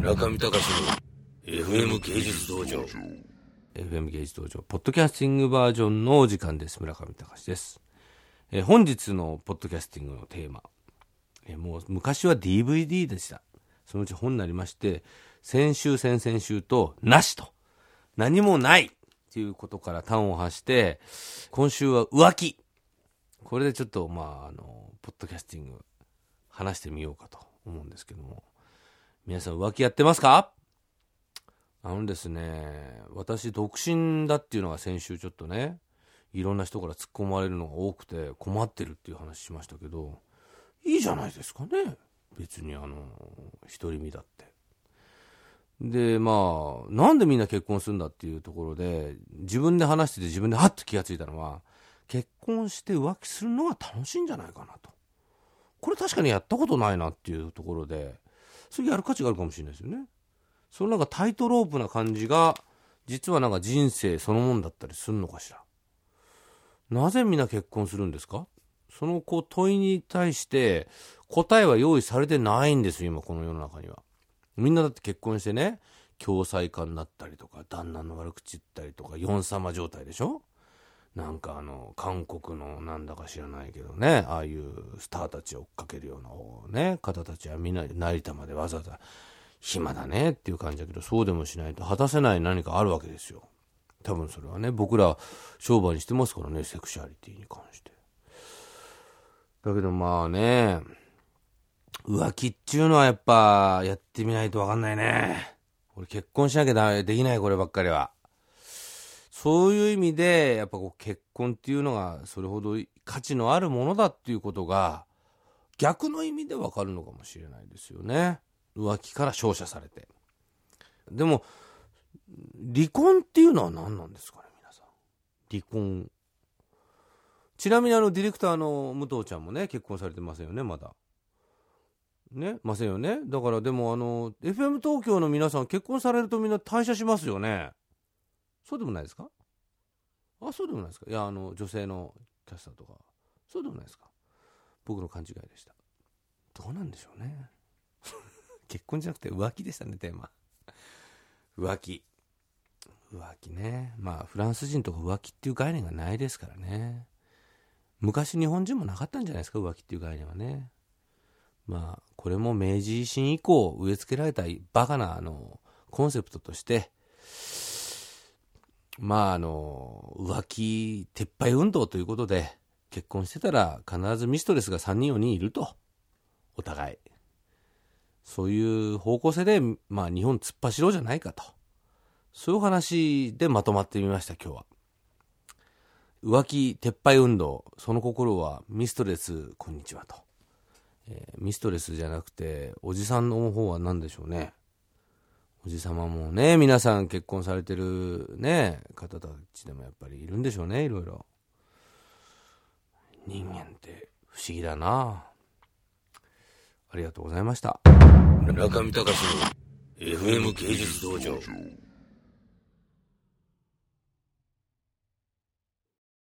中見隆の FM 芸術道場。FM 芸術道場。ポッドキャスティングバージョンのお時間です。村上隆です、え本日のポッドキャスティングのテーマ、えもう昔は DVD でした。そのうち本になりまして先週先々週となしと。何もない。っていうことから端を発して今週は浮気。これでちょっとまああのポッドキャスティング話してみようかと思うんですけども。皆さん浮気やってますか？あのですね、私独身だっていうのが先週ちょっとね、いろんな人から突っ込まれるのが多くて困ってるっていう話しましたけど、いいじゃないですかね。別にあの、独り身だって。で、まあ、なんでみんな結婚するんだっていうところで、自分で話してて自分でハッと気がついたのは、結婚して浮気するのが楽しいんじゃないかなと。これ確かにやったことないなっていうところで、それやる価値があるかもしれないですよね。そのなんかタイトロープな感じが、実はなんか人生そのもんだったりするのかしら。なぜみんな結婚するんですか？そのこう問いに対して答えは用意されてないんですよ、今この世の中には。みんなだって結婚してね、共済化になったりとか、旦那の悪口言ったりとか、ヨン様状態でしょ？なんかあの、韓国のなんだか知らないけどね、ああいうスターたちを追っかけるようなね、方たちはみんな成田までわざわざ暇だねっていう感じだけど、そうでもしないと果たせない何かあるわけですよ。多分それはね、僕ら商売にしてますからね、セクシャリティに関して。だけどまあね、浮気っちゅうのはやっぱやってみないとわかんないね。俺結婚しなきゃダメ、できないこればっかりは。そういう意味で、やっぱこう結婚っていうのがそれほど価値のあるものだっていうことが、逆の意味でわかるのかもしれないですよね。浮気から照射されて。でも、離婚っていうのは何なんですかね、皆さん。離婚。ちなみにあの、ディレクターの武藤ちゃんもね、結婚されてませんよね、まだ。ね、ませんよね。だからでもあの、FM 東京の皆さん結婚されるとみんな退社しますよね。そうでもないですか？あ、そうでもないですか？いや、あの、女性のキャスターとか。そうでもないですか？僕の勘違いでした。どうなんでしょうね？結婚じゃなくて浮気でしたね、テーマ。浮気。浮気ね。まあ、フランス人とか浮気っていう概念がないですからね。昔日本人もなかったんじゃないですか、浮気っていう概念はね。まあ、これも明治維新以降植え付けられたバカな、あの、コンセプトとして、まあ、あの、浮気撤廃運動ということで、結婚してたら必ずミストレスが3人4人いると。お互い。そういう方向性で、まあ日本突っ走ろうじゃないかと。そういう話でまとまってみました、今日は。浮気撤廃運動、その心はミストレス、こんにちはと。えーミストレスじゃなくて、おじさんの方は何でしょうね。おじさまもね、皆さん結婚されてるね、方たちでもやっぱりいるんでしょうね、いろいろ。人間って不思議だなありがとうございました。中見隆の FM 芸術道場